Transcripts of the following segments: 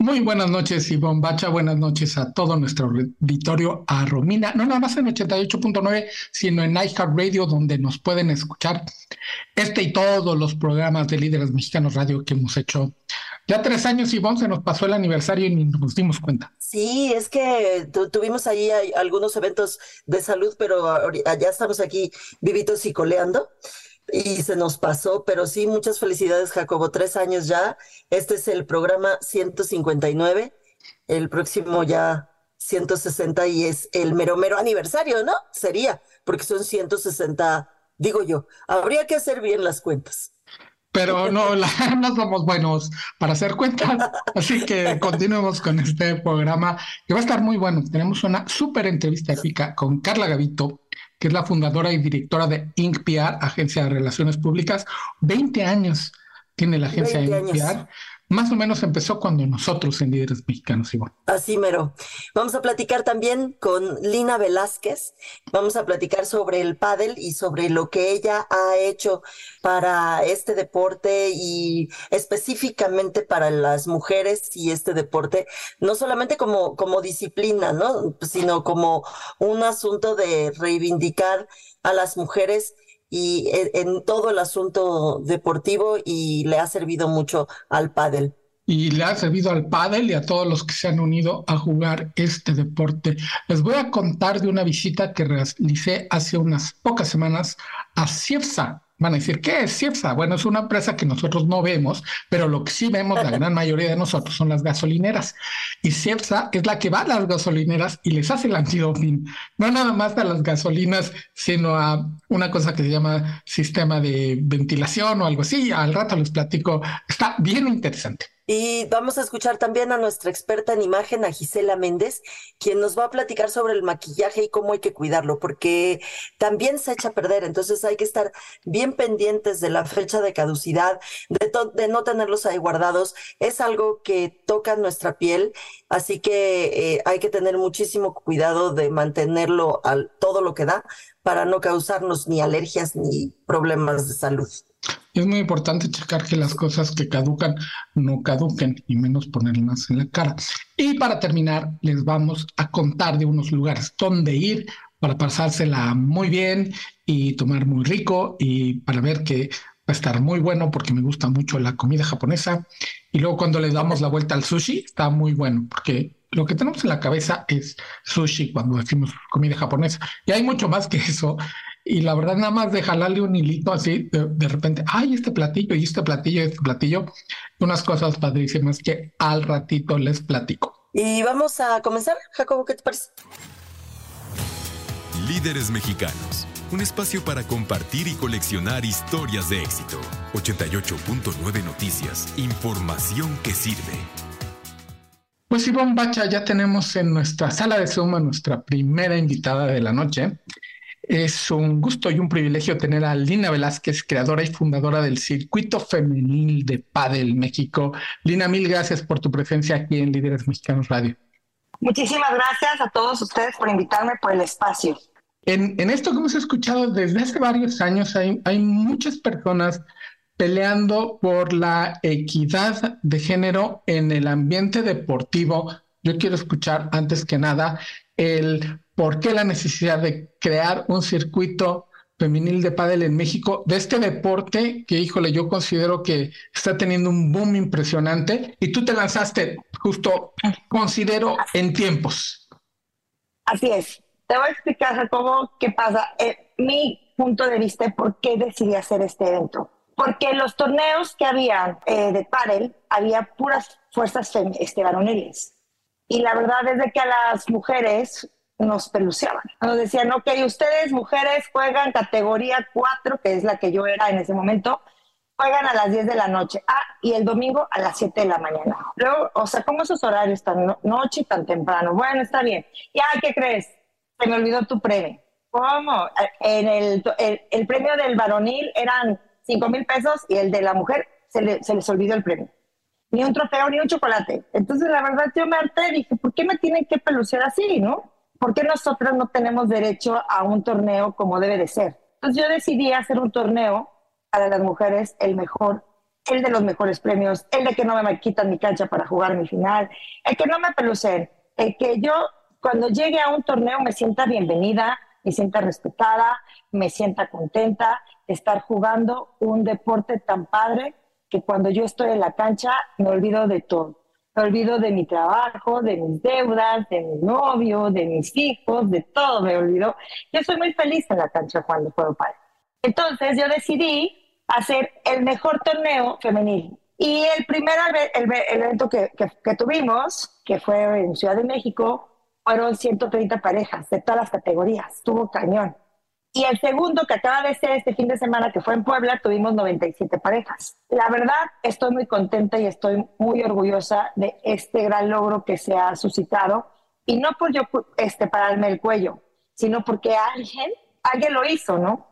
Muy buenas noches, Ivonne Bacha. Buenas noches a todo nuestro auditorio, a Romina. No nada más en 88.9, sino en iHeartRadio, donde nos pueden escuchar este y todos los programas de Líderes Mexicanos Radio que hemos hecho. Ya tres años, Ivonne, se nos pasó el aniversario y ni nos dimos cuenta. Sí, es que tuvimos ahí algunos eventos de salud, pero ya estamos aquí vivitos y coleando y se nos pasó, pero sí, muchas felicidades, Jacobo. Tres años ya. Este es el programa 159. El próximo ya 160 y es el mero mero aniversario, ¿no? Sería, porque son 160, digo yo. Habría que hacer bien las cuentas. Pero no, no somos buenos para hacer cuentas, así que continuemos con este programa que va a estar muy bueno. Tenemos una súper entrevista épica con Carla Gavito, que es la fundadora y directora de INCPR, Agencia de Relaciones Públicas. 20 años tiene la agencia INCPR más o menos empezó cuando nosotros en Líderes Mexicanos, igual. Así mero. Vamos a platicar también con Lina Velázquez. Vamos a platicar sobre el pádel y sobre lo que ella ha hecho para este deporte y específicamente para las mujeres y este deporte, no solamente como, como disciplina, ¿no? Sino como un asunto de reivindicar a las mujeres y en todo el asunto deportivo y le ha servido mucho al pádel. Y le ha servido al pádel y a todos los que se han unido a jugar este deporte. Les voy a contar de una visita que realicé hace unas pocas semanas a CIEFSA, Van a decir, ¿qué es CIEPSA? Bueno, es una empresa que nosotros no vemos, pero lo que sí vemos, la gran mayoría de nosotros, son las gasolineras. Y CIEPSA es la que va a las gasolineras y les hace el antidoping. No nada más a las gasolinas, sino a una cosa que se llama sistema de ventilación o algo así. Al rato les platico. Está bien interesante. Y vamos a escuchar también a nuestra experta en imagen, a Gisela Méndez, quien nos va a platicar sobre el maquillaje y cómo hay que cuidarlo, porque también se echa a perder, entonces hay que estar bien pendientes de la fecha de caducidad, de, de no tenerlos ahí guardados. Es algo que toca nuestra piel, así que eh, hay que tener muchísimo cuidado de mantenerlo al todo lo que da para no causarnos ni alergias ni problemas de salud. Es muy importante checar que las cosas que caducan no caduquen y menos ponerlas en la cara. Y para terminar, les vamos a contar de unos lugares donde ir para pasársela muy bien y tomar muy rico y para ver que va a estar muy bueno porque me gusta mucho la comida japonesa. Y luego cuando le damos la vuelta al sushi, está muy bueno porque lo que tenemos en la cabeza es sushi cuando decimos comida japonesa. Y hay mucho más que eso y la verdad nada más de jalarle un hilito así, de, repente, ay, este platillo y este platillo y este platillo, unas cosas padrísimas que al ratito les platico. Y vamos a comenzar, Jacobo, ¿qué te parece? Líderes mexicanos, un espacio para compartir y coleccionar historias de éxito. 88.9 Noticias, información que sirve. Pues Ivonne Bacha, ya tenemos en nuestra sala de Zoom a nuestra primera invitada de la noche. Es un gusto y un privilegio tener a Lina Velázquez, creadora y fundadora del Circuito Femenil de Padel México. Lina, mil gracias por tu presencia aquí en Líderes Mexicanos Radio. Muchísimas gracias a todos ustedes por invitarme por el espacio. En, esto que hemos escuchado desde hace varios años, hay, hay muchas personas peleando por la equidad de género en el ambiente deportivo. Yo quiero escuchar antes que nada el por qué la necesidad de crear un circuito femenil de pádel en México, de este deporte que, híjole, yo considero que está teniendo un boom impresionante y tú te lanzaste justo, considero, en tiempos. Así es. Te voy a explicar, cómo qué pasa. Eh, mi punto de vista por qué decidí hacer este evento. Porque los torneos que había eh, de pádel, había puras fuerzas este, varoniles. Y la verdad es de que a las mujeres nos peluceaban. Nos decían, ok, ustedes mujeres juegan categoría 4, que es la que yo era en ese momento, juegan a las 10 de la noche. Ah, y el domingo a las 7 de la mañana. Luego, o sea, ¿cómo esos horarios tan noche y tan temprano? Bueno, está bien. Y, ay, ¿qué crees? Se me olvidó tu premio. ¿Cómo? En el, el, premio del varonil eran 5 mil pesos y el de la mujer se, se les olvidó el premio ni un trofeo, ni un chocolate. Entonces, la verdad, yo me harté y dije, ¿por qué me tienen que pelucear así, no? ¿por qué nosotras no tenemos derecho a un torneo como debe de ser? Entonces yo decidí hacer un torneo para las mujeres, el mejor, el de los mejores premios, el de que no me quitan mi cancha para jugar mi final, el que no me pelucen, el que yo cuando llegue a un torneo me sienta bienvenida, me sienta respetada, me sienta contenta de estar jugando un deporte tan padre que cuando yo estoy en la cancha me olvido de todo me olvido de mi trabajo, de mis deudas, de mi novio, de mis hijos, de todo me olvido. Yo soy muy feliz en la cancha cuando juego padre. Entonces yo decidí hacer el mejor torneo femenil. Y el primer el, evento que, que, tuvimos, que fue en Ciudad de México, fueron 130 parejas de todas las categorías. Estuvo cañón. Y el segundo que acaba de ser este fin de semana, que fue en Puebla, tuvimos 97 parejas. La verdad, estoy muy contenta y estoy muy orgullosa de este gran logro que se ha suscitado. Y no por yo este, pararme el cuello, sino porque alguien, alguien lo hizo, ¿no?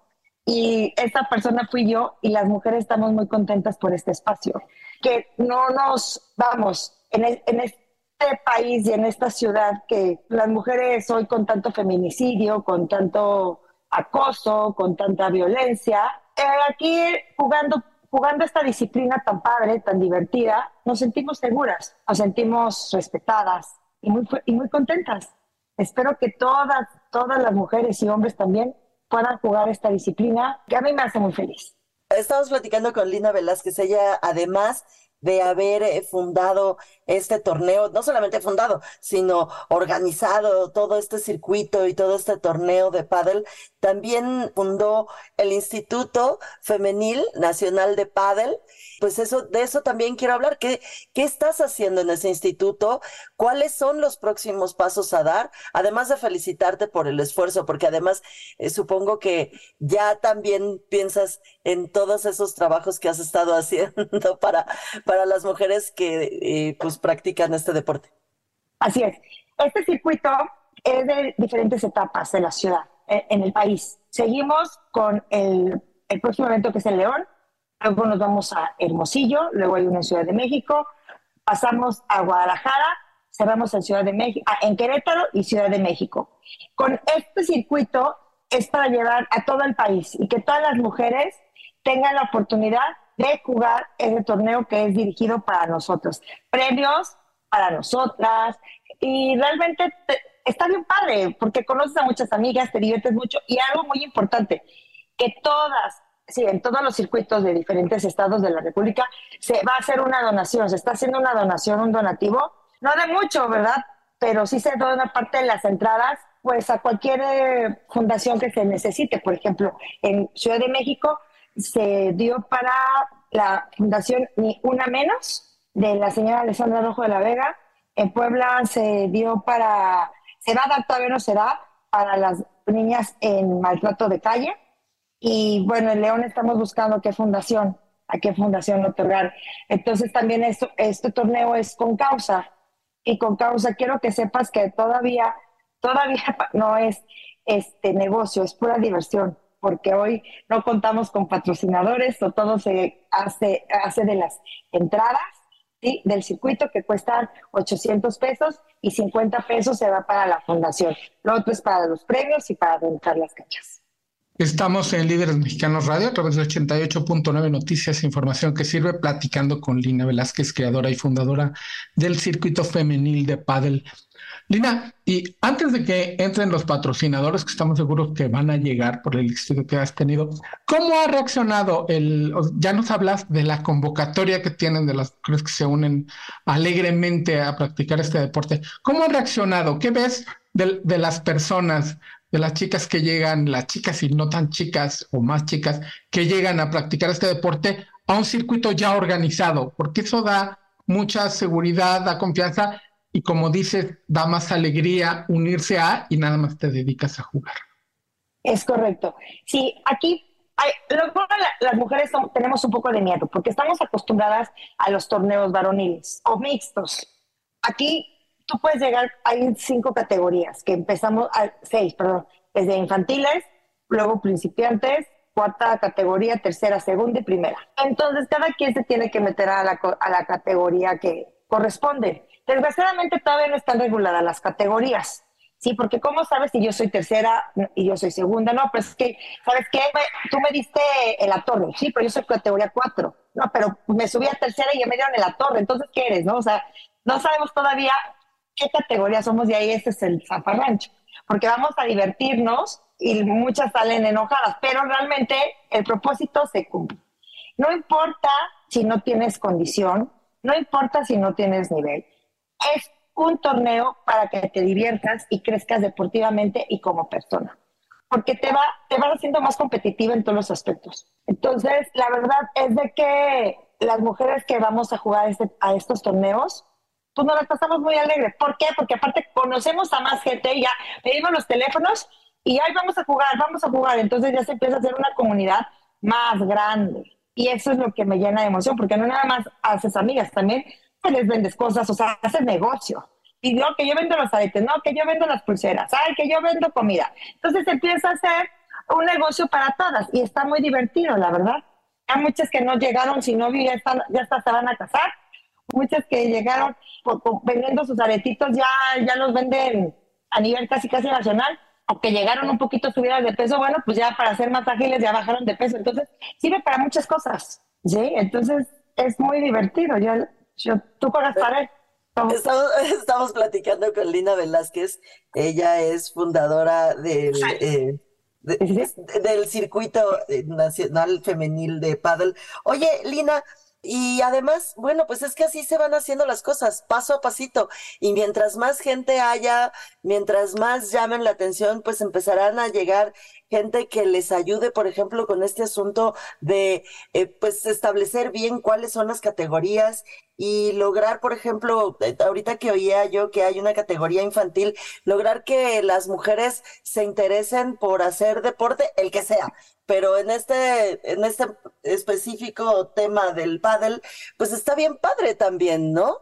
Y esa persona fui yo y las mujeres estamos muy contentas por este espacio. Que no nos, vamos, en, en este país y en esta ciudad, que las mujeres hoy con tanto feminicidio, con tanto acoso, con tanta violencia. Eh, aquí jugando, jugando esta disciplina tan padre, tan divertida, nos sentimos seguras, nos sentimos respetadas y muy, y muy contentas. Espero que todas, todas las mujeres y hombres también puedan jugar esta disciplina que a mí me hace muy feliz. Estamos platicando con Lina Velázquez. Ella además de haber eh, fundado este torneo, no solamente fundado, sino organizado todo este circuito y todo este torneo de pádel, también fundó el Instituto Femenil Nacional de Pádel. Pues eso, de eso también quiero hablar. ¿Qué, ¿Qué estás haciendo en ese instituto? ¿Cuáles son los próximos pasos a dar? Además de felicitarte por el esfuerzo, porque además eh, supongo que ya también piensas en todos esos trabajos que has estado haciendo para, para las mujeres que eh, pues practican este deporte. Así es. Este circuito es de diferentes etapas de la ciudad, eh, en el país. Seguimos con el, el próximo evento que es el León, luego nos vamos a Hermosillo, luego hay uno en Ciudad de México, pasamos a Guadalajara, cerramos en Ciudad de México, ah, en Querétaro y Ciudad de México. Con este circuito es para llevar a todo el país y que todas las mujeres tengan la oportunidad de jugar ese torneo que es dirigido para nosotros. Premios para nosotras y realmente está bien padre porque conoces a muchas amigas, te diviertes mucho y algo muy importante, que todas, sí, en todos los circuitos de diferentes estados de la República se va a hacer una donación, se está haciendo una donación, un donativo, no de mucho, ¿verdad? Pero sí se una parte de las entradas pues a cualquier eh, fundación que se necesite. Por ejemplo, en Ciudad de México se dio para la fundación Ni Una Menos de la señora Alessandra Rojo de la Vega. En Puebla se dio para, se va a dar, todavía no se da, para las niñas en maltrato de calle. Y bueno, en León estamos buscando qué fundación, a qué fundación otorgar. Entonces también esto, este torneo es con causa. Y con causa quiero que sepas que todavía, todavía no es este negocio, es pura diversión porque hoy no contamos con patrocinadores o todo se hace, hace de las entradas ¿sí? del circuito que cuestan 800 pesos y 50 pesos se va para la fundación. Lo otro es para los premios y para rentar las canchas. Estamos en Líderes Mexicanos Radio a través de 88.9 Noticias, e información que sirve, platicando con Lina Velázquez, creadora y fundadora del circuito femenil de pádel Lina, y antes de que entren los patrocinadores, que estamos seguros que van a llegar por el éxito que has tenido, ¿cómo ha reaccionado el, ya nos hablas de la convocatoria que tienen de las mujeres que se unen alegremente a practicar este deporte? ¿Cómo ha reaccionado? ¿Qué ves de, de las personas, las chicas que llegan, las chicas y no tan chicas o más chicas, que llegan a practicar este deporte a un circuito ya organizado, porque eso da mucha seguridad, da confianza y como dices, da más alegría unirse a y nada más te dedicas a jugar. Es correcto. Sí, aquí hay, las mujeres tenemos un poco de miedo porque estamos acostumbradas a los torneos varoniles o mixtos. Aquí tú puedes llegar, hay cinco categorías que empezamos, a, seis, perdón, desde infantiles, luego principiantes, cuarta categoría, tercera, segunda y primera. Entonces, cada quien se tiene que meter a la, a la categoría que corresponde. Desgraciadamente todavía no están reguladas las categorías. Sí, porque ¿cómo sabes si yo soy tercera y yo soy segunda? No, pero es que, ¿sabes qué? Tú me diste en la sí, pero yo soy categoría cuatro. No, pero me subí a tercera y ya me dieron en la. Entonces, ¿qué eres? No, o sea, no sabemos todavía qué categoría somos y ahí ese es el zafarrancho. Porque vamos a divertirnos y muchas salen enojadas, pero realmente el propósito se cumple. No importa si no tienes condición, no importa si no tienes nivel. Es un torneo para que te diviertas y crezcas deportivamente y como persona. Porque te va, te vas haciendo más competitiva en todos los aspectos. Entonces, la verdad es de que las mujeres que vamos a jugar este, a estos torneos, pues nos las pasamos muy alegres. ¿Por qué? Porque aparte conocemos a más gente, ya pedimos los teléfonos y ahí vamos a jugar, vamos a jugar. Entonces ya se empieza a hacer una comunidad más grande. Y eso es lo que me llena de emoción, porque no nada más haces amigas, también pues les vendes cosas, o sea, haces negocio. Y no, que yo vendo los aretes, no, que yo vendo las pulseras, ay, que yo vendo comida. Entonces empieza a hacer un negocio para todas y está muy divertido, la verdad. Hay muchas que no llegaron novio y ya, están, ya hasta se van a casar. Muchas que llegaron vendiendo sus aretitos, ya, ya los venden a nivel casi casi nacional aunque llegaron un poquito subidas de peso, bueno, pues ya para ser más ágiles ya bajaron de peso. Entonces, sirve para muchas cosas, ¿sí? Entonces, es muy divertido. Yo, yo, tú pagas para él. Estamos, platicando con Lina Velázquez. Ella es fundadora del, eh, del circuito nacional femenil de paddle. Oye, Lina, y además, bueno, pues es que así se van haciendo las cosas, paso a pasito. Y mientras más gente haya, mientras más llamen la atención, pues empezarán a llegar gente que les ayude, por ejemplo, con este asunto de, eh, pues, establecer bien cuáles son las categorías y lograr, por ejemplo, eh, ahorita que oía yo que hay una categoría infantil, lograr que las mujeres se interesen por hacer deporte, el que sea, pero en este, en este específico tema del pádel, pues está bien padre también, ¿no?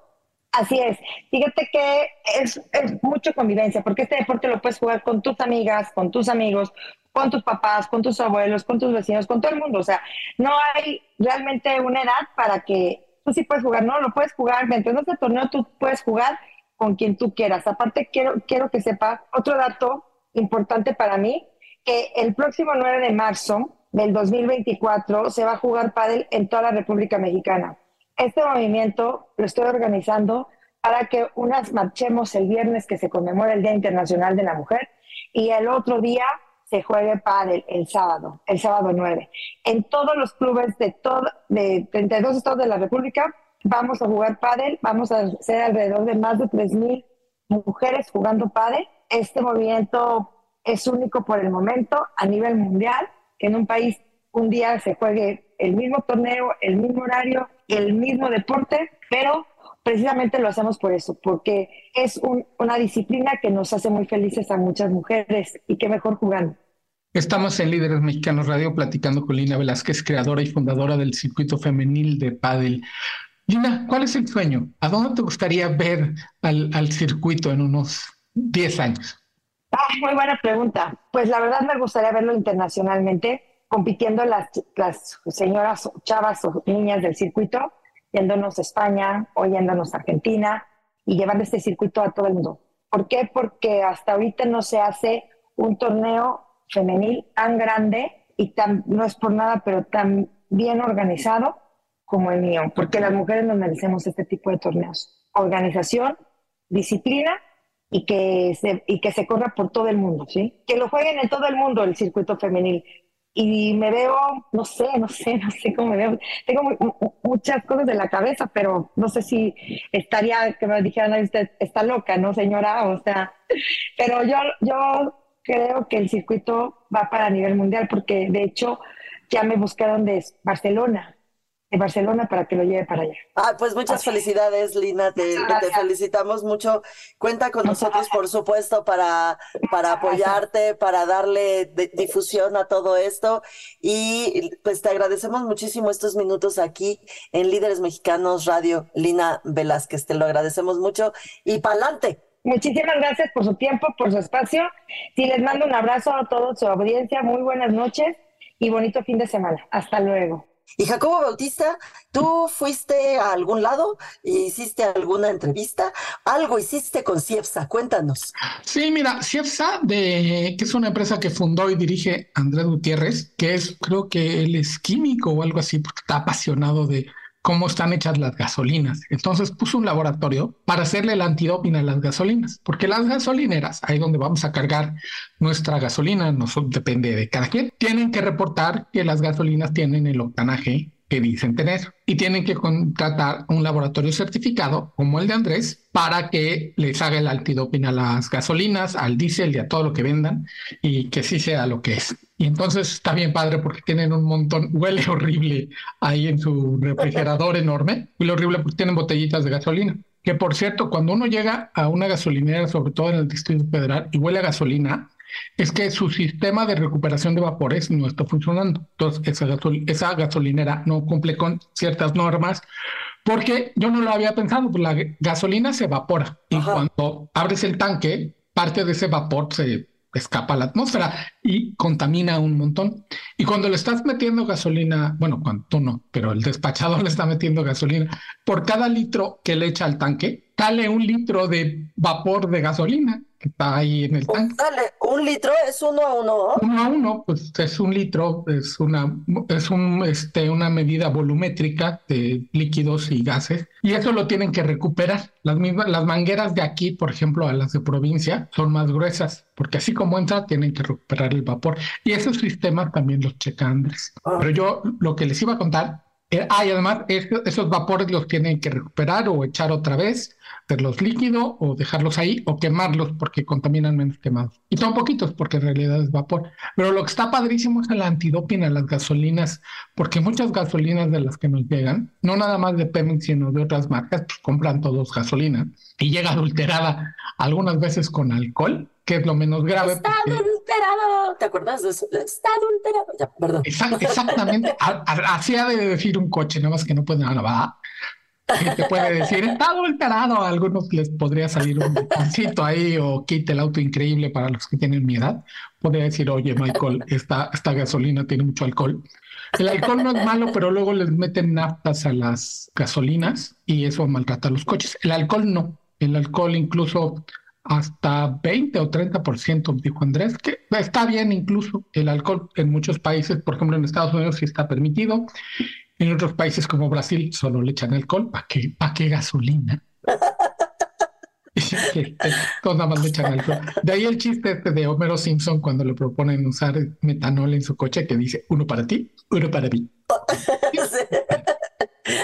Así es. Fíjate que es, es mucho convivencia, porque este deporte lo puedes jugar con tus amigas, con tus amigos, con tus papás, con tus abuelos, con tus vecinos, con todo el mundo. O sea, no hay realmente una edad para que tú sí puedes jugar, no, lo puedes jugar. Mientras no este torneo, tú puedes jugar con quien tú quieras. Aparte, quiero, quiero que sepa otro dato importante para mí, que el próximo 9 de marzo del 2024 se va a jugar pádel en toda la República Mexicana. Este movimiento lo estoy organizando para que unas marchemos el viernes que se conmemora el Día Internacional de la Mujer y el otro día se juegue pádel el sábado, el sábado 9. En todos los clubes de todo de 32 estados de la República vamos a jugar pádel, vamos a ser alrededor de más de 3000 mujeres jugando pádel. Este movimiento es único por el momento a nivel mundial, que en un país un día se juegue el mismo torneo, el mismo horario, el mismo deporte, pero precisamente lo hacemos por eso, porque es una disciplina que nos hace muy felices a muchas mujeres y qué mejor jugando. Estamos en Líderes Mexicanos Radio platicando con Lina Velázquez, creadora y fundadora del circuito femenil de pádel. Lina, ¿cuál es el sueño? ¿A dónde te gustaría ver al, circuito en unos 10 años? Ah, muy buena pregunta. Pues la verdad me gustaría verlo internacionalmente, compitiendo las, las señoras, chavas o niñas del circuito, yéndonos a España o yéndonos a Argentina y llevando este circuito a todo el mundo. ¿Por qué? Porque hasta ahorita no se hace un torneo femenil tan grande y tan, no es por nada, pero tan bien organizado como el mío, porque las mujeres nos merecemos este tipo de torneos. Organización, disciplina y que se, y que se corra por todo el mundo, ¿sí? Que lo jueguen en todo el mundo el circuito femenil. y me veo, no sé, no sé, no sé cómo me veo. Tengo muchas cosas en la cabeza, pero no sé si estaría que me dijeran, usted está loca, ¿no, señora? O sea, pero yo, yo creo que el circuito va para nivel mundial porque de hecho ya me buscaron de Barcelona Barcelona para que lo lleve para allá. Ah, pues muchas felicidades, Lina, te, felicitamos mucho. Cuenta con nosotros, por supuesto, para, para apoyarte, para darle difusión a todo esto. Y pues te agradecemos muchísimo estos minutos aquí en Líderes Mexicanos Radio, Lina Velázquez. Te lo agradecemos mucho y pa'lante. Muchísimas gracias por su tiempo, por su espacio. Sí, les mando un abrazo a toda su audiencia. Muy buenas noches y bonito fin de semana. Hasta luego. Y Jacobo Bautista, ¿tú fuiste a algún lado? ¿Hiciste alguna entrevista? ¿Algo hiciste con CIEPSA? Cuéntanos. Sí, mira, CIEPSA, de, que es una empresa que fundó y dirige Andrés Gutiérrez, que es, creo que él es químico o algo así, porque está apasionado de cómo están hechas las gasolinas. Entonces puso un laboratorio para hacerle el antidoping a las gasolinas, porque las gasolineras, ahí donde vamos a cargar nuestra gasolina, no depende de cada quien, tienen que reportar que las gasolinas tienen el octanaje que dicen tener y tienen que contratar un laboratorio certificado como el de Andrés para que les haga el antidoping a las gasolinas, al diésel y a todo lo que vendan y que sí sea lo que es. Y entonces está bien padre porque tienen un montón, huele horrible ahí en su refrigerador enorme, huele horrible porque tienen botellitas de gasolina. Que por cierto, cuando uno llega a una gasolinera, sobre todo en el Distrito Federal, y huele a gasolina, es que su sistema de recuperación de vapores no está funcionando. Entonces, esa, gasolinera no cumple con ciertas normas porque yo no lo había pensado, pues la gasolina se evapora y cuando abres el tanque, parte de ese vapor se escapa a la atmósfera y contamina un montón. Y cuando le estás metiendo gasolina, bueno, cuando tú no, pero el despachador le está metiendo gasolina, por cada litro que le echa al tanque, sale un litro de vapor de gasolina está ahí en el tanque. Dale, un litro es uno a uno. Uno a uno, pues es un litro, es una, es un, este, una medida volumétrica de líquidos y gases, y eso lo tienen que recuperar. Las mismas, las mangueras de aquí, por ejemplo, a las de provincia, son más gruesas, porque así como entra, tienen que recuperar el vapor. Y esos sistemas también los checa Andrés. Ah. Pero yo lo que les iba a contar eh, ah, y además esos vapores los tienen que recuperar o echar otra vez, hacerlos líquidos o dejarlos ahí o quemarlos porque contaminan menos quemados. Y son poquitos porque en realidad es vapor. Pero lo que está padrísimo es el antidoping a las gasolinas, porque muchas gasolinas de las que nos llegan, no nada más de Pemex, sino de otras marcas, pues compran todos gasolina y llega adulterada algunas veces con alcohol, que es lo menos grave. Está adulterado. ¿Te acuerdas de eso? Está adulterado. Ya, perdón. exactamente. Así ha de decir un coche, nada más que no puede nada. te puede decir, está adulterado. A algunos les podría salir un botoncito ahí o quite el auto increíble para los que tienen mi edad. Podría decir, oye, Michael, esta, esta gasolina tiene mucho alcohol. El alcohol no es malo, pero luego les meten naftas a las gasolinas y eso maltrata los coches. El alcohol no. El alcohol incluso hasta 20 o 30%, dijo Andrés, que está bien incluso el alcohol en muchos países, por ejemplo en Estados Unidos sí está permitido, en otros países como Brasil solo le echan alcohol, ¿para qué, ¿para qué gasolina? Todos nada más le echan alcohol. De ahí el chiste este de Homero Simpson cuando le proponen usar metanol en su coche que dice uno para ti, uno para mí.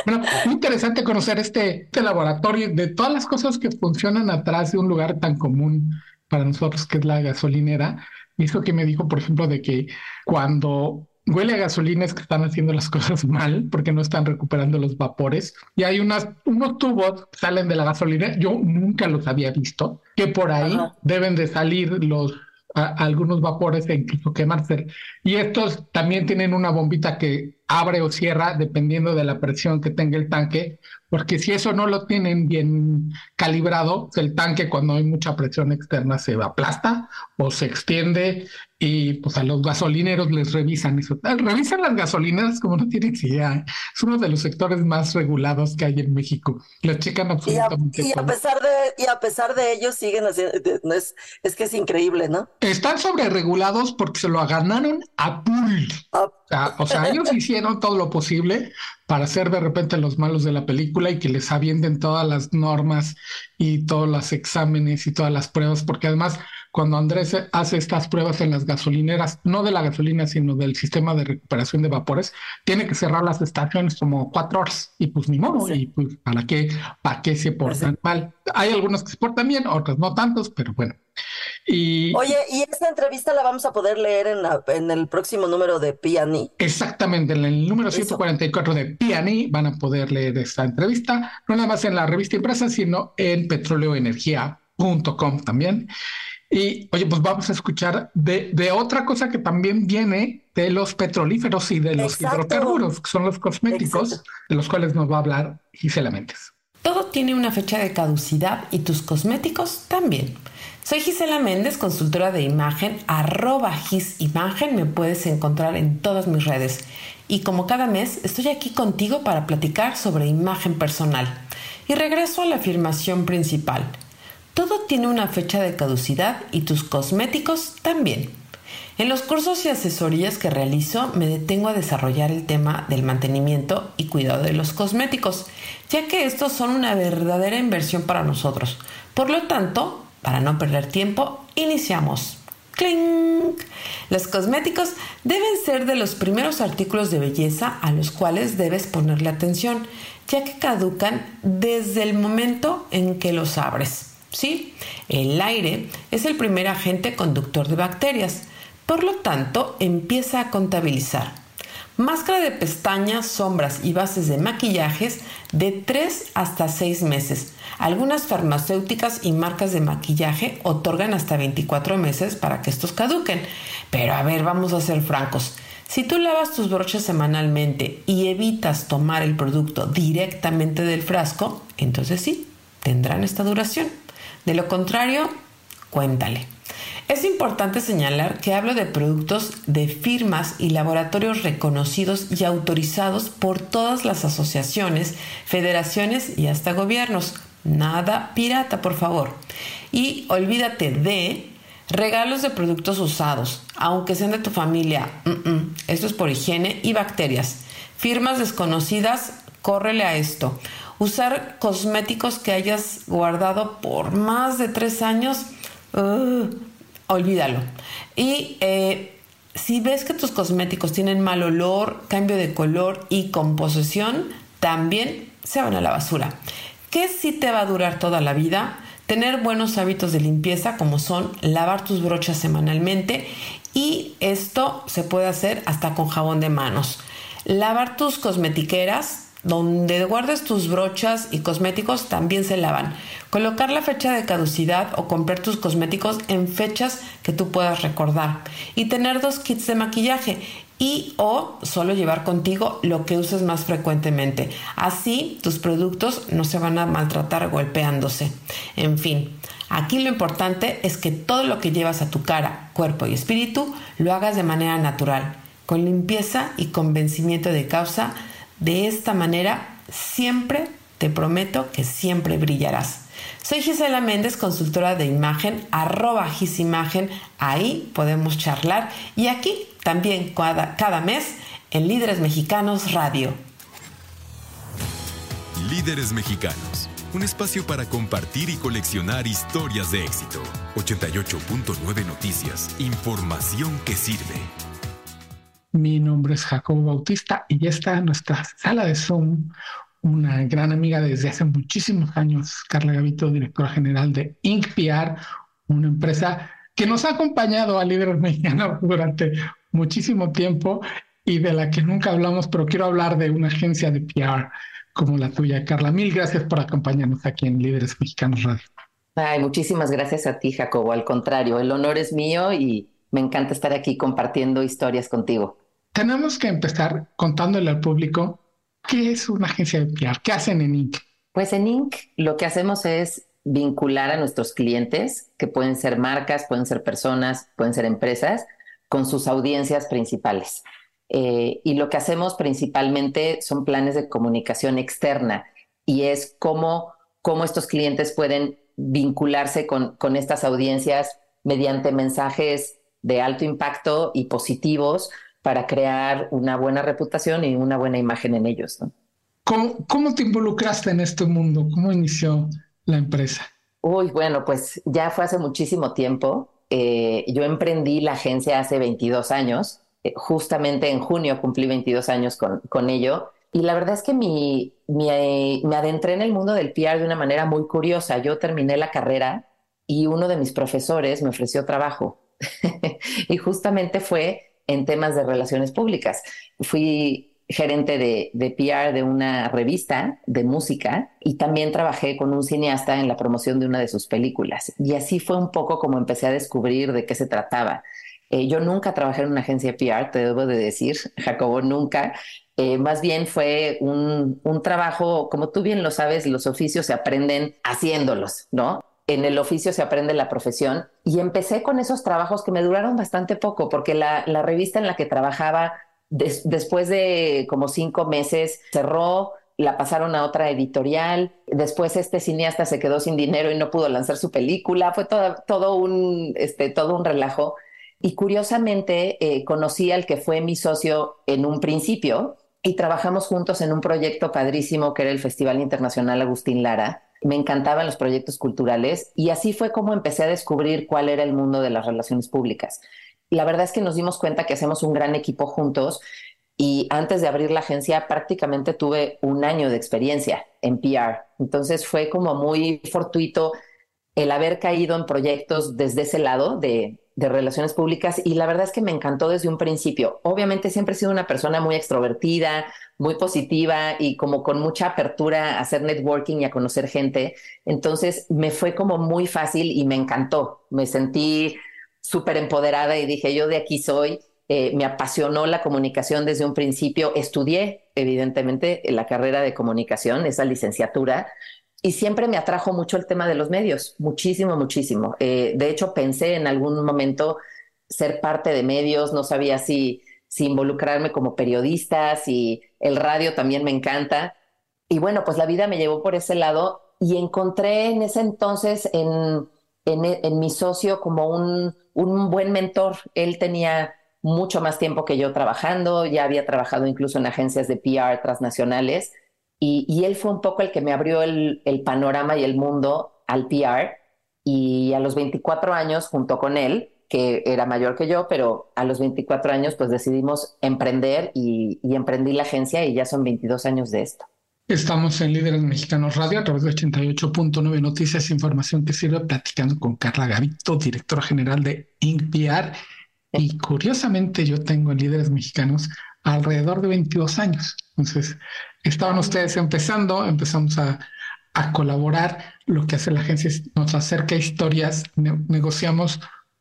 Bueno, muy interesante conocer este, este laboratorio de todas las cosas que funcionan atrás de un lugar tan común para nosotros que es la gasolinera. Y eso que me dijo, por ejemplo, de que cuando huele a gasolina es que están haciendo las cosas mal porque no están recuperando los vapores. Y hay unas, unos tubos que salen de la gasolina, yo nunca los había visto, que por ahí deben de salir los algunos vapores e incluso quemarse. Y estos también tienen una bombita que abre o cierra dependiendo de la presión que tenga el tanque, porque si eso no lo tienen bien calibrado, el tanque cuando hay mucha presión externa se aplasta o se extiende y pues a los gasolineros les revisan eso. Ah, revisan las gasolineras como no tienen idea. Es uno de los sectores más regulados que hay en México. Lo checan absolutamente. Y a, pesar de y a pesar de ello siguen haciendo es, es que es increíble, ¿no? Están sobre regulados porque se lo ganaron a pool. Ah. O, sea, ellos hicieron todo lo posible para ser de repente los malos de la película y que les avienten todas las normas y todos los exámenes y todas las pruebas, porque además cuando Andrés hace estas pruebas en las gasolineras, no de la gasolina, sino del sistema de recuperación de vapores, tiene que cerrar las estaciones como cuatro horas y pues ni modo, y pues para qué, para qué se portan mal. Hay algunos que se portan bien, otros no tantos, pero bueno. Y, Oye, y esta entrevista la vamos a poder leer en, en el próximo número de Piani. Exactamente, en el número 144 de Piani van a poder leer esta entrevista, no nada más en la revista impresa, sino en petroleoenergía.com también. Y oye, pues vamos a escuchar de, de, otra cosa que también viene de los petrolíferos y de los hidrocarburos, que son los cosméticos, de los cuales nos va a hablar Gisela Méndez. Todo tiene una fecha de caducidad y tus cosméticos también. Soy Gisela Méndez, consultora de imagen, arroba gisimagen, me puedes encontrar en todas mis redes. Y como cada mes, estoy aquí contigo para platicar sobre imagen personal. Y regreso a la afirmación principal. Todo tiene una fecha de caducidad y tus cosméticos también. En los cursos y asesorías que realizo me detengo a desarrollar el tema del mantenimiento y cuidado de los cosméticos, ya que estos son una verdadera inversión para nosotros. Por lo tanto, para no perder tiempo, iniciamos. ¡Cling! Los cosméticos deben ser de los primeros artículos de belleza a los cuales debes ponerle atención, ya que caducan desde el momento en que los abres. ¿Sí? El aire es el primer agente conductor de bacterias, por lo tanto empieza a contabilizar. Máscara de pestañas, sombras y bases de maquillajes de 3 hasta 6 meses. Algunas farmacéuticas y marcas de maquillaje otorgan hasta 24 meses para que estos caduquen. Pero a ver, vamos a ser francos. Si tú lavas tus brochas semanalmente y evitas tomar el producto directamente del frasco, entonces sí, tendrán esta duración. De lo contrario, cuéntale. Es importante señalar que hablo de productos de firmas y laboratorios reconocidos y autorizados por todas las asociaciones, federaciones y hasta gobiernos. Nada pirata, por favor. Y olvídate de regalos de productos usados, aunque sean de tu familia. Esto es por higiene y bacterias. Firmas desconocidas, córrele a esto. Usar cosméticos que hayas guardado por más de tres años. Olvídalo. Y eh, si ves que tus cosméticos tienen mal olor, cambio de color y composición, también se van a la basura. ¿Qué sí te va a durar toda la vida? Tener buenos hábitos de limpieza como son lavar tus brochas semanalmente y esto se puede hacer hasta con jabón de manos. Lavar tus cosmetiqueras donde guardes tus brochas y cosméticos también se lavan. Colocar la fecha de caducidad o comprar tus cosméticos en fechas que tú puedas recordar. Y tener dos kits de maquillaje y o solo llevar contigo lo que uses más frecuentemente. Así tus productos no se van a maltratar golpeándose. En fin, aquí lo importante es que todo lo que llevas a tu cara, cuerpo y espíritu lo hagas de manera natural, con limpieza y convencimiento de causa de esta manera, siempre te prometo que siempre brillarás. Soy Gisela Méndez, consultora de imagen, arroba gisimagen, ahí podemos charlar y aquí también cada, cada mes en Líderes Mexicanos Radio. Líderes Mexicanos, un espacio para compartir y coleccionar historias de éxito. 88.9 Noticias, información que sirve. Mi nombre es Jacobo Bautista y está en nuestra sala de Zoom una gran amiga desde hace muchísimos años, Carla Gavito, directora general de IncPR, una empresa que nos ha acompañado a líderes mexicanos durante muchísimo tiempo y de la que nunca hablamos, pero quiero hablar de una agencia de PR como la tuya, Carla. Mil gracias por acompañarnos aquí en Líderes Mexicanos Radio. Ay, muchísimas gracias a ti, Jacobo. Al contrario, el honor es mío y me encanta estar aquí compartiendo historias contigo. Tenemos que empezar contándole al público qué es una agencia de PR, qué hacen en Inc. Pues en Inc lo que hacemos es vincular a nuestros clientes, que pueden ser marcas, pueden ser personas, pueden ser empresas, con sus audiencias principales. Eh, y lo que hacemos principalmente son planes de comunicación externa y es cómo, cómo estos clientes pueden vincularse con, con estas audiencias mediante mensajes de alto impacto y positivos para crear una buena reputación y una buena imagen en ellos. ¿Cómo, te involucraste en este mundo? ¿Cómo inició la empresa? Uy, bueno, pues ya fue hace muchísimo tiempo. eh, yo emprendí la agencia hace 22 años, eh, justamente en junio cumplí 22 años con, con ello. Y la verdad es que mi, mi, me adentré en el mundo del PR de una manera muy curiosa. Yo terminé la carrera y uno de mis profesores me ofreció trabajo. y justamente fue en temas de relaciones públicas. Fui gerente de, de, PR de una revista de música y también trabajé con un cineasta en la promoción de una de sus películas. Y así fue un poco como empecé a descubrir de qué se trataba. Eh, yo nunca trabajé en una agencia PR, te debo de decir, Jacobo, nunca. Eh, más bien fue un, un trabajo, como tú bien lo sabes, los oficios se aprenden haciéndolos, ¿no? En el oficio se aprende la profesión y empecé con esos trabajos que me duraron bastante poco porque la, revista en la que trabajaba después de como cinco meses cerró, la pasaron a otra editorial, después este cineasta se quedó sin dinero y no pudo lanzar su película, fue todo, todo, un, este, todo un relajo. Y curiosamente eh, conocí al que fue mi socio en un principio y trabajamos juntos en un proyecto padrísimo que era el Festival Internacional Agustín Lara. Me encantaban los proyectos culturales y así fue como empecé a descubrir cuál era el mundo de las relaciones públicas la verdad es que nos dimos cuenta que hacemos un gran equipo juntos y antes de abrir la agencia prácticamente tuve un año de experiencia en PR. Entonces fue como muy fortuito el haber caído en proyectos desde ese lado de, relaciones públicas y la verdad es que me encantó desde un principio. Obviamente siempre he sido una persona muy extrovertida, muy positiva y como con mucha apertura a hacer networking y a conocer gente. Entonces me fue como muy fácil y me encantó. Me sentí súper empoderada y dije, yo de aquí soy. Eh, me apasionó la comunicación desde un principio. Estudié, evidentemente, la carrera de comunicación, esa licenciatura, y siempre me atrajo mucho el tema de los medios, muchísimo, muchísimo. Eh, de hecho, pensé en algún momento ser parte de medios, no sabía si, si involucrarme como periodista, si el radio también me encanta. Y bueno, pues la vida me llevó por ese lado y encontré en ese entonces en en, mi socio como un, un buen mentor. Él tenía mucho más tiempo que yo trabajando, ya había trabajado incluso en agencias de PR transnacionales y, y él fue un poco el que me abrió el, el, panorama y el mundo al PR y a los 24 años junto con él, que era mayor que yo, pero a los 24 años pues decidimos emprender y, y emprendí la agencia y ya son 22 años de esto. Estamos en Líderes Mexicanos Radio a través de 88.9 Noticias, información que sirve platicando con Carla Gavito, directora general de INPR. Y curiosamente yo tengo en Líderes Mexicanos alrededor de 22 años. Entonces, estaban ustedes empezando, empezamos a, a colaborar. Lo que hace la agencia nos acerca historias, negociamos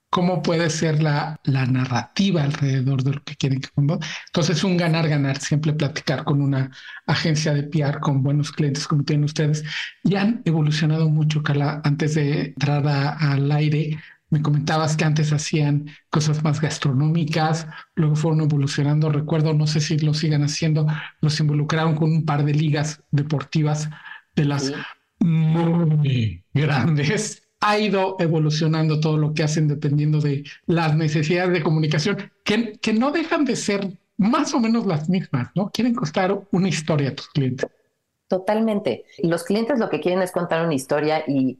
cómo puede ser la, la narrativa alrededor de lo que quieren que Entonces, es un ganar-ganar, siempre platicar con una agencia de PR, con buenos clientes como tienen ustedes. Y han evolucionado mucho, Carla. Antes de entrar al aire, me comentabas que antes hacían cosas más gastronómicas, luego fueron evolucionando. Recuerdo, no sé si lo sigan haciendo, los involucraron con un par de ligas deportivas de las muy grandes ha ido evolucionando todo lo que hacen dependiendo de las necesidades de comunicación, que, que no dejan de ser más o menos las mismas, ¿no? Quieren contar una historia a tus clientes. Totalmente. Los clientes lo que quieren es contar una historia y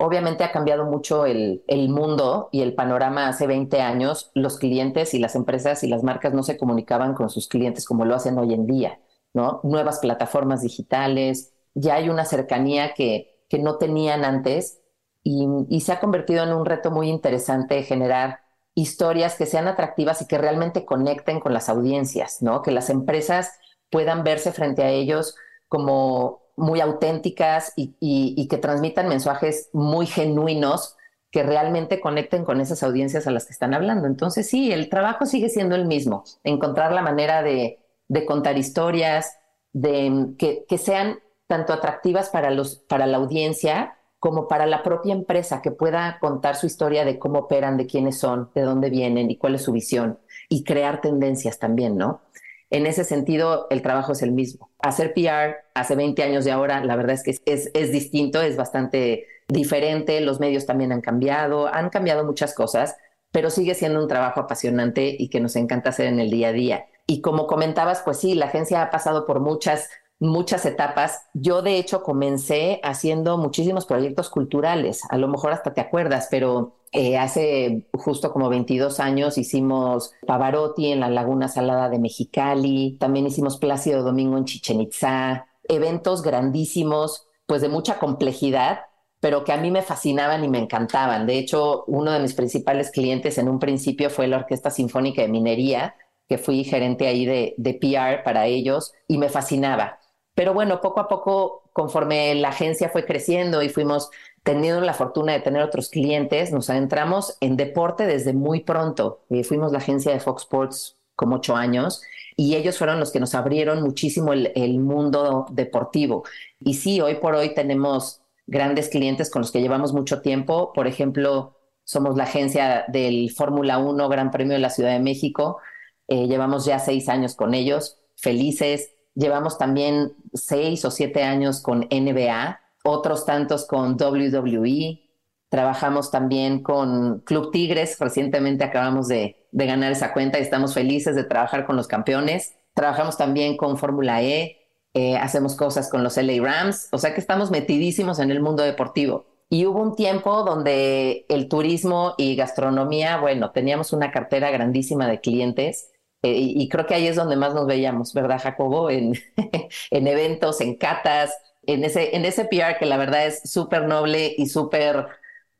obviamente ha cambiado mucho el, el, mundo y el panorama hace 20 años. Los clientes y las empresas y las marcas no se comunicaban con sus clientes como lo hacen hoy en día, ¿no? Nuevas plataformas digitales, ya hay una cercanía que, que no tenían antes y, se ha convertido en un reto muy interesante generar historias que sean atractivas y que realmente conecten con las audiencias, ¿no? Que las empresas puedan verse frente a ellos como muy auténticas y, que transmitan mensajes muy genuinos que realmente conecten con esas audiencias a las que están hablando. Entonces, sí, el trabajo sigue siendo el mismo, encontrar la manera de, contar historias, de que, que, sean tanto atractivas para, los, para la audiencia como para la propia empresa que pueda contar su historia de cómo operan, de quiénes son, de dónde vienen y cuál es su visión y crear tendencias también, ¿no? En ese sentido, el trabajo es el mismo. Hacer PR hace 20 años de ahora, la verdad es que es, es distinto, es bastante diferente, los medios también han cambiado, han cambiado muchas cosas, pero sigue siendo un trabajo apasionante y que nos encanta hacer en el día a día. Y como comentabas, pues sí, la agencia ha pasado por muchas muchas etapas. Yo de hecho comencé haciendo muchísimos proyectos culturales, a lo mejor hasta te acuerdas, pero eh, hace justo como 22 años hicimos Pavarotti en la Laguna Salada de Mexicali, también hicimos Plácido Domingo en Chichen Itza, eventos grandísimos, pues de mucha complejidad, pero que a mí me fascinaban y me encantaban. De hecho, uno de mis principales clientes en un principio fue la Orquesta Sinfónica de Minería, que fui gerente ahí de, de PR para ellos y me fascinaba. Pero bueno, poco a poco, conforme la agencia fue creciendo y fuimos teniendo la fortuna de tener otros clientes, nos adentramos en deporte desde muy pronto. Eh, fuimos la agencia de Fox Sports como ocho años y ellos fueron los que nos abrieron muchísimo el, el mundo deportivo. Y sí, hoy por hoy tenemos grandes clientes con los que llevamos mucho tiempo. Por ejemplo, somos la agencia del Fórmula 1 Gran Premio de la Ciudad de México. Eh, llevamos ya seis años con ellos, felices. Llevamos también seis o siete años con NBA, otros tantos con WWE. Trabajamos también con Club Tigres. Recientemente acabamos de, de ganar esa cuenta y estamos felices de trabajar con los campeones. Trabajamos también con Fórmula E. Eh, hacemos cosas con los LA Rams. O sea que estamos metidísimos en el mundo deportivo. Y hubo un tiempo donde el turismo y gastronomía, bueno, teníamos una cartera grandísima de clientes eh, y, creo que ahí es donde más nos veíamos, ¿verdad, Jacobo? En, en eventos, en catas, en ese, en ese PR que la verdad es súper noble y súper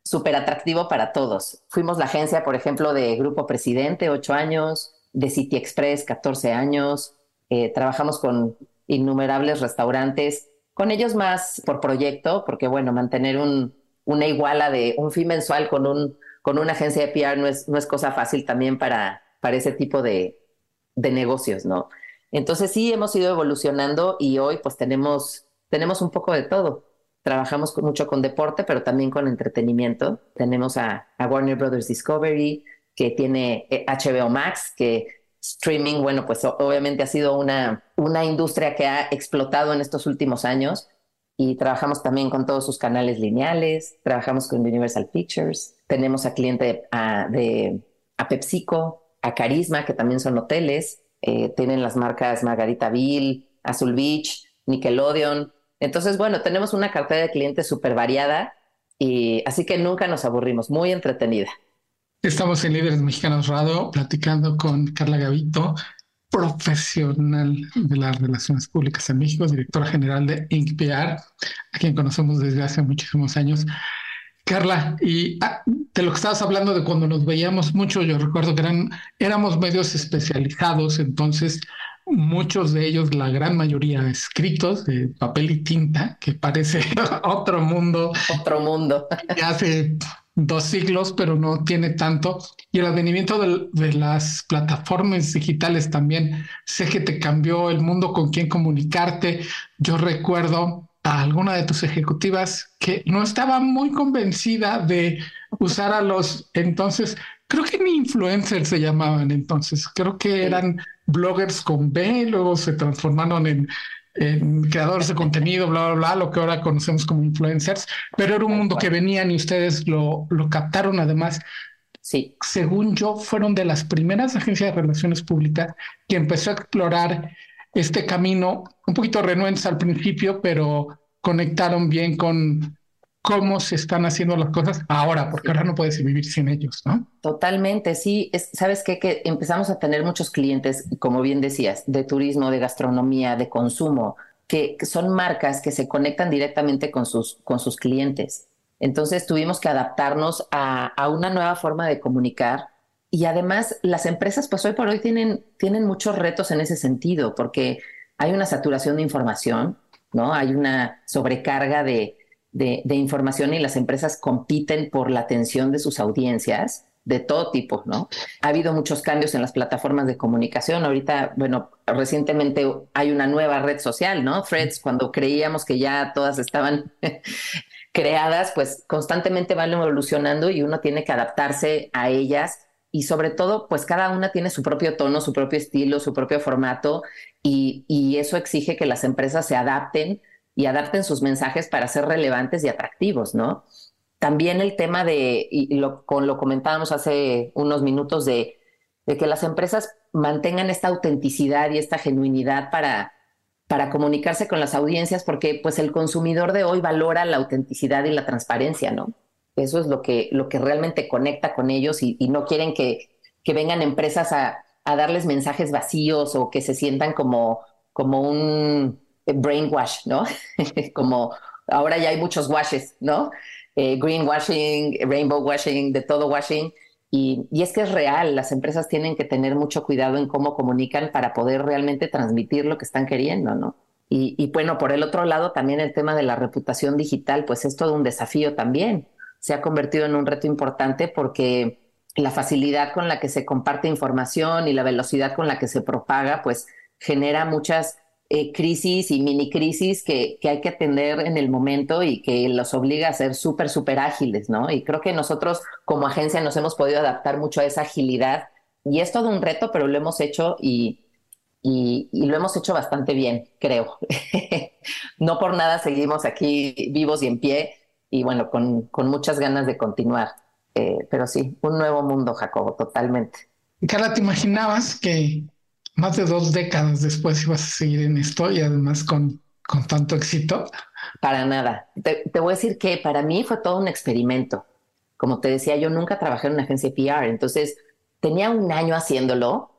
súper atractivo para todos. Fuimos la agencia, por ejemplo, de Grupo Presidente, ocho años, de City Express, 14 años. Eh, trabajamos con innumerables restaurantes, con ellos más por proyecto, porque bueno, mantener un, una iguala de un fin mensual con, un, con una agencia de PR no es, no es cosa fácil también para, para ese tipo de, de negocios, ¿no? Entonces sí hemos ido evolucionando y hoy pues tenemos, tenemos un poco de todo. Trabajamos mucho con deporte, pero también con entretenimiento. Tenemos a, Warner Brothers Discovery, que tiene HBO eh, Max, que streaming, bueno, pues obviamente ha sido una, una industria que ha explotado en estos últimos años y trabajamos también con todos sus canales lineales, trabajamos con Universal Pictures, tenemos a cliente de, a PepsiCo, a Carisma, que también son hoteles, eh, tienen las marcas Margaritaville, Azul Beach, Nickelodeon. Entonces, bueno, tenemos una cartera de clientes súper variada y así que nunca nos aburrimos, muy entretenida. Estamos en Líderes Mexicanos Radio platicando con Carla Gavito, profesional de las relaciones públicas en México, directora general de INCPR, a quien conocemos desde hace muchísimos años. Carla, y ah, de lo que estabas hablando de cuando nos veíamos mucho, yo recuerdo que eran, éramos medios especializados, entonces muchos de ellos, la gran mayoría escritos de papel y tinta, que parece otro mundo. Otro mundo. Que hace dos siglos, pero no tiene tanto. Y el advenimiento de, de, las plataformas digitales también, sé que te cambió el mundo con quién comunicarte. Yo recuerdo a alguna de tus ejecutivas que no estaba muy convencida de usar a los entonces, creo que ni influencers se llamaban entonces, creo que eran bloggers con B, luego se transformaron en, en creadores de contenido, bla, bla, bla, lo que ahora conocemos como influencers, pero era un mundo que venían y ustedes lo, lo captaron además. Sí. Según yo, fueron de las primeras agencias de relaciones públicas que empezó a explorar este camino, un poquito renuentes al principio, pero conectaron bien con cómo se están haciendo las cosas ahora, porque ahora no puedes vivir sin ellos, ¿no? Totalmente, sí. ¿Sabes qué? Que empezamos a tener muchos clientes, como bien decías, de turismo, de gastronomía, de consumo, que, son marcas que se conectan directamente con sus, con sus clientes. Entonces tuvimos que adaptarnos a, a una nueva forma de comunicar y además las empresas pues hoy por hoy tienen, tienen muchos retos en ese sentido porque hay una saturación de información, ¿no? Hay una sobrecarga de, de, información y las empresas compiten por la atención de sus audiencias de todo tipo, ¿no? Ha habido muchos cambios en las plataformas de comunicación. Ahorita, bueno, recientemente hay una nueva red social, ¿no? Threads, cuando creíamos que ya todas estaban creadas, pues constantemente van evolucionando y uno tiene que adaptarse a ellas y sobre todo, pues cada una tiene su propio tono, su propio estilo, su propio formato y, eso exige que las empresas se adapten y adapten sus mensajes para ser relevantes y atractivos, ¿no? También el tema de, y lo, con, lo comentábamos hace unos minutos, de, de que las empresas mantengan esta autenticidad y esta genuinidad para, para comunicarse con las audiencias, porque pues el consumidor de hoy valora la autenticidad y la transparencia, ¿no? Eso es lo que, lo que realmente conecta con ellos y, no quieren que, que, vengan empresas a, a, darles mensajes vacíos o que se sientan como, como un brainwash, ¿no? como ahora ya hay muchos washes, ¿no? Eh, greenwashing, rainbow washing, de todo washing. Y, y, es que es real, las empresas tienen que tener mucho cuidado en cómo comunican para poder realmente transmitir lo que están queriendo, ¿no? Y, y, bueno, por el otro lado, también el tema de la reputación digital, pues es todo un desafío también. Se ha convertido en un reto importante porque la facilidad con la que se comparte información y la velocidad con la que se propaga, pues genera muchas eh, crisis y mini crisis que, que, hay que atender en el momento y que los obliga a ser súper, súper ágiles, ¿no? Y creo que nosotros como agencia nos hemos podido adaptar mucho a esa agilidad y es todo un reto, pero lo hemos hecho y, y, lo hemos hecho bastante bien, creo. no por nada seguimos aquí vivos y en pie y bueno, con, con muchas ganas de continuar. Eh, pero sí, un nuevo mundo, Jacobo, totalmente. Carla, ¿te imaginabas que más de dos décadas después ibas a seguir en esto y además con, con tanto éxito? Para nada. Te, voy a decir que para mí fue todo un experimento. Como te decía, yo nunca trabajé en una agencia PR, entonces tenía un año haciéndolo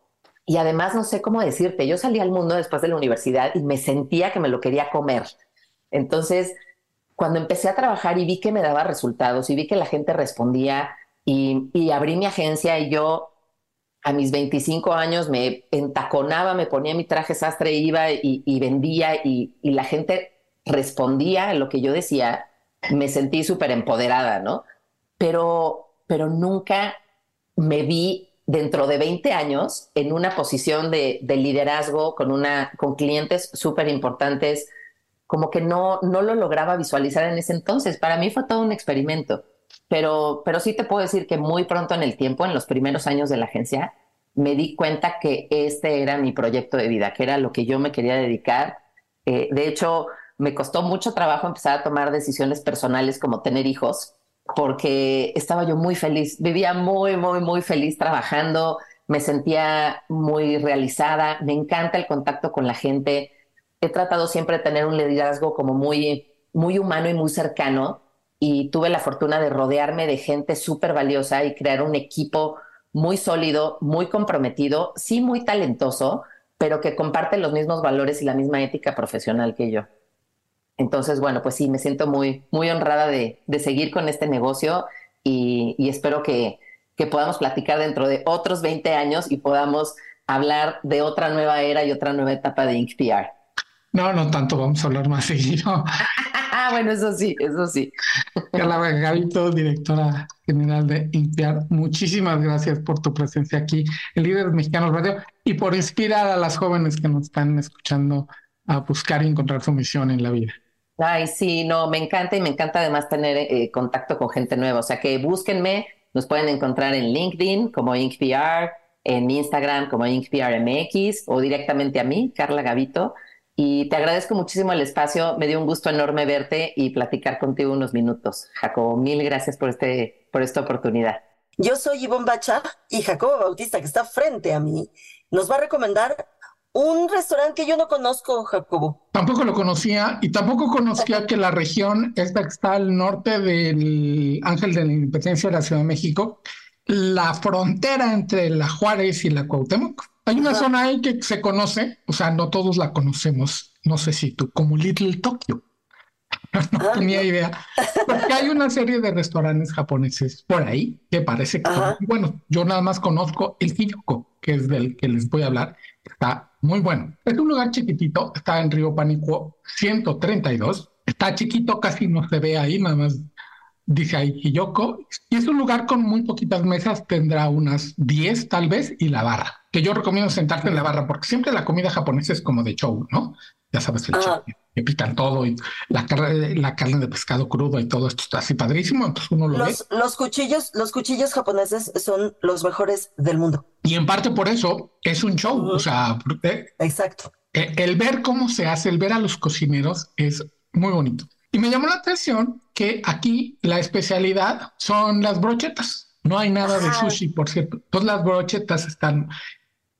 y además no sé cómo decirte, yo salí al mundo después de la universidad y me sentía que me lo quería comer. Entonces, cuando empecé a trabajar y vi que me daba resultados y vi que la gente respondía y, abrí mi agencia y yo a mis 25 años me entaconaba, me ponía mi traje sastre, iba y, vendía y, la gente respondía a lo que yo decía, me sentí súper empoderada, ¿no? Pero, pero nunca me vi dentro de 20 años en una posición de, liderazgo con, una, con clientes súper importantes, como que no, no lo lograba visualizar en ese entonces. Para mí fue todo un experimento. Pero, pero sí te puedo decir que muy pronto en el tiempo, en los primeros años de la agencia, me di cuenta que este era mi proyecto de vida, que era lo que yo me quería dedicar. Eh, de hecho, me costó mucho trabajo empezar a tomar decisiones personales como tener hijos, porque estaba yo muy feliz, vivía muy, muy, muy feliz trabajando, me sentía muy realizada, me encanta el contacto con la gente. He tratado siempre de tener un liderazgo como muy, muy humano y muy cercano y tuve la fortuna de rodearme de gente súper valiosa y crear un equipo muy sólido, muy comprometido, sí muy talentoso, pero que comparte los mismos valores y la misma ética profesional que yo. Entonces, bueno, pues sí, me siento muy, muy honrada de, seguir con este negocio y, espero que, que podamos platicar dentro de otros 20 años y podamos hablar de otra nueva era y otra nueva etapa de InkPR. No, no tanto, vamos a hablar más seguido. Ah, bueno, eso sí, eso sí. Carla Gavito, directora general de INPIAR, muchísimas gracias por tu presencia aquí en Líderes Mexicanos Radio y por inspirar a las jóvenes que nos están escuchando a buscar y encontrar su misión en la vida. Ay, sí, no, me encanta y me encanta además tener eh, contacto con gente nueva. O sea que búsquenme, nos pueden encontrar en LinkedIn como INCPR, en Instagram como INCPRMX o directamente a mí, Carla Gavito. Y te agradezco muchísimo el espacio. Me dio un gusto enorme verte y platicar contigo unos minutos. Jacobo, mil gracias por, este, por esta oportunidad. Yo soy Ivonne Bacha y Jacobo Bautista, que está frente a mí, nos va a recomendar un restaurante que yo no conozco, Jacobo. Tampoco lo conocía y tampoco conocía que la región, esta que está al norte del Ángel de la Independencia de la Ciudad de México, la frontera entre la Juárez y la Cuauhtémoc, hay una zona ahí que se conoce, o sea, no todos la conocemos, no sé si tú, como Little Tokyo. no ah, tenía idea, porque hay una serie de restaurantes japoneses por ahí que parece que, bueno, yo nada más conozco el Hiyoko, que es del que les voy a hablar, está muy bueno. Es un lugar chiquitito, está en Río Pánico 132, está chiquito, casi no se ve ahí, nada más dice ahí Hiyoko, y es un lugar con muy poquitas mesas, tendrá unas 10 tal vez, y la barra, que yo recomiendo sentarte en la barra, porque siempre la comida japonesa es como de show, ¿no? Ya sabes, el show, que pican todo, y la carne, la carne de pescado crudo y todo esto está así padrísimo, entonces uno lo los, ve. Los cuchillos, los cuchillos japoneses son los mejores del mundo. Y en parte por eso es un show, o sea... Exacto. Eh, el ver cómo se hace, el ver a los cocineros es muy bonito. Y me llamó la atención que aquí la especialidad son las brochetas. No hay nada de sushi, por cierto. Todas las brochetas están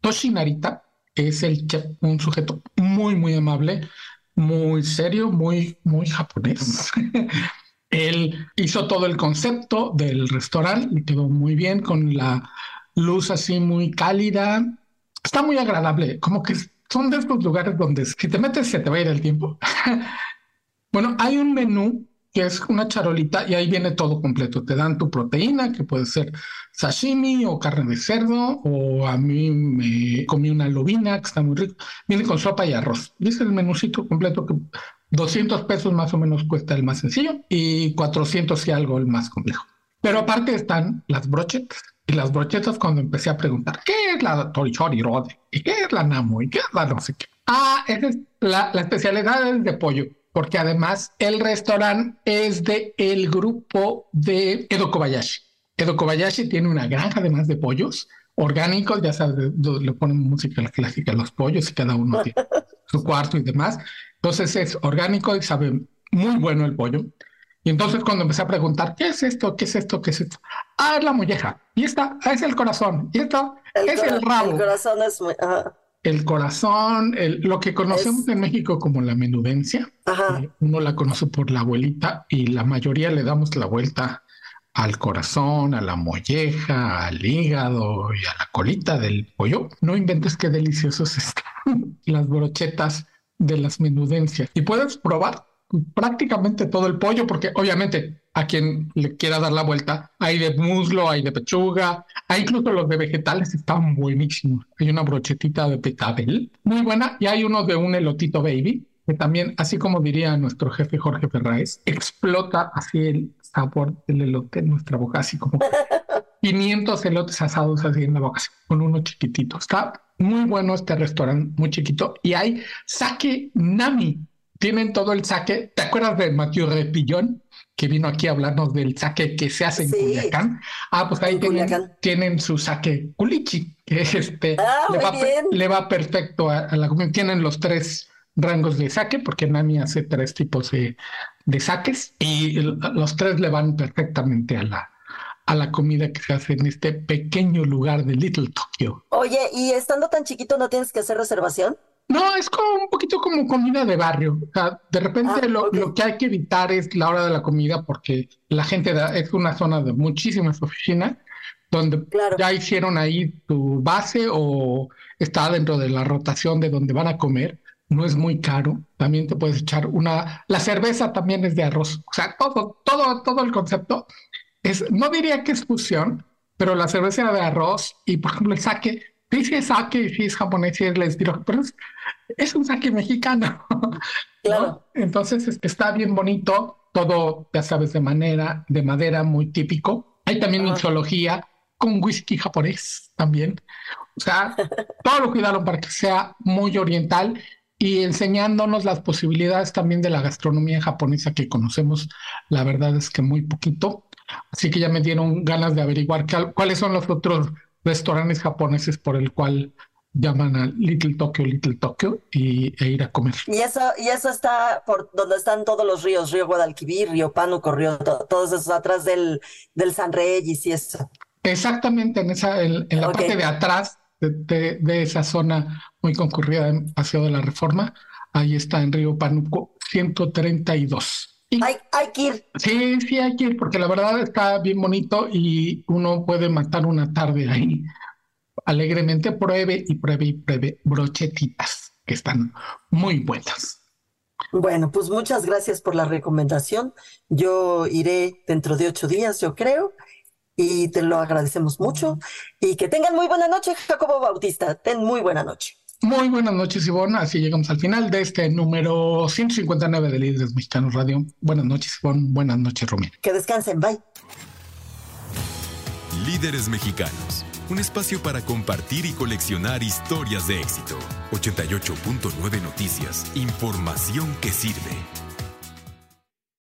Toshinarita, es el chef, un sujeto muy, muy amable, muy serio, muy, muy japonés. Él hizo todo el concepto del restaurante y quedó muy bien con la luz así muy cálida. Está muy agradable, como que son de estos lugares donde si te metes se te va a ir el tiempo. bueno, hay un menú que es una charolita y ahí viene todo completo. Te dan tu proteína, que puede ser sashimi o carne de cerdo, o a mí me comí una lobina que está muy rico. Viene con sopa y arroz. Y es el menucito completo que 200 pesos más o menos cuesta el más sencillo y 400 y algo el más complejo. Pero aparte están las brochetas. Y las brochetas cuando empecé a preguntar, ¿qué es la torichori rode? ¿Y qué es la namo? ¿Y qué es la no sé qué? Ah, esa es la, la especialidad es de pollo porque además el restaurante es de el grupo de Edo Kobayashi. Edo Kobayashi tiene una granja además de pollos orgánicos, ya sabes, le ponen música clásica a los pollos y cada uno tiene su cuarto y demás. Entonces es orgánico y sabe muy bueno el pollo. Y entonces cuando empecé a preguntar, ¿qué es esto? ¿Qué es esto? ¿Qué es esto? Ah, es la molleja. Y esta es el corazón. Y esto es el rabo. El corazón es muy el corazón, lo que conocemos en México como la menudencia. Eh, uno la conoce por la abuelita y la mayoría le damos la vuelta al corazón, a la molleja, al hígado y a la colita del pollo. No inventes qué deliciosos están las brochetas de las menudencias. Y puedes probar prácticamente todo el pollo porque obviamente a quien le quiera dar la vuelta. Hay de muslo, hay de pechuga, hay incluso los de vegetales están buenísimos. Hay una brochetita de petabel muy buena y hay uno de un elotito baby que también, así como diría nuestro jefe Jorge Ferraes, explota así el sabor del elote en nuestra boca, así como 500 elotes asados así en la boca, con uno chiquitito. Está muy bueno este restaurante, muy chiquito. Y hay sake nami. Tienen todo el sake. ¿Te acuerdas de Mathieu Repillón? Que vino aquí a hablarnos del saque que se hace en Culiacán. Ah, pues ahí tienen, su saque culichi, que este ah, le, va, perfecto a, la comida. Tienen los tres rangos de saque, porque Nami hace tres tipos de, de saques y los tres le van perfectamente a la, a la comida que se hace en este pequeño lugar de Little Tokyo. Oye, ¿y estando tan chiquito no tienes que hacer reservación? No, es como un poquito como comida de barrio. O sea, de repente ah, lo, lo, que hay que evitar es la hora de la comida porque la gente da, es una zona de muchísimas oficinas donde ya hicieron ahí tu base o está dentro de la rotación de donde van a comer. No es muy caro. También te puedes echar una. La cerveza también es de arroz. O sea, todo, todo, todo el concepto es. No diría que es fusión, pero la cerveza era de arroz y, por ejemplo, el saque es sake, sí es japonés, es les pero es, un sake mexicano. Claro. Entonces está bien bonito, todo, ya sabes, de manera, de madera muy típico. Hay también mixología con whisky japonés también. O sea, todo lo cuidaron para que sea muy oriental y enseñándonos las posibilidades también de la gastronomía japonesa que conocemos, la verdad es que muy poquito. Así que ya me dieron ganas de averiguar cuáles son los otros restaurantes japoneses por el cual llaman a Little Tokyo, Little Tokyo y, e ir a comer. Y eso, y eso está por donde están todos los ríos, Río Guadalquivir, Río Pánuco, Río, todos esos atrás del, del San Reyes y eso. Exactamente, en esa, en, la parte de atrás de, de, esa zona muy concurrida en Paseo de la Reforma, ahí está en Río Pánuco 132 hay, que ir. Sí, sí, hay que ir, porque la verdad está bien bonito y uno puede matar una tarde ahí alegremente. Pruebe y pruebe y pruebe brochetitas, que están muy buenas. Bueno, pues muchas gracias por la recomendación. Yo iré dentro de ocho días, yo creo, y te lo agradecemos mucho. Y que tengan muy buena noche, Jacobo Bautista. Ten muy buena noche. Muy buenas noches, Ivonne. Así llegamos al final de este número 159 de Líderes Mexicanos Radio. Buenas noches, Ivonne. Buenas noches, Romina. Que descansen. Bye. Líderes Mexicanos. Un espacio para compartir y coleccionar historias de éxito. 88.9 Noticias. Información que sirve.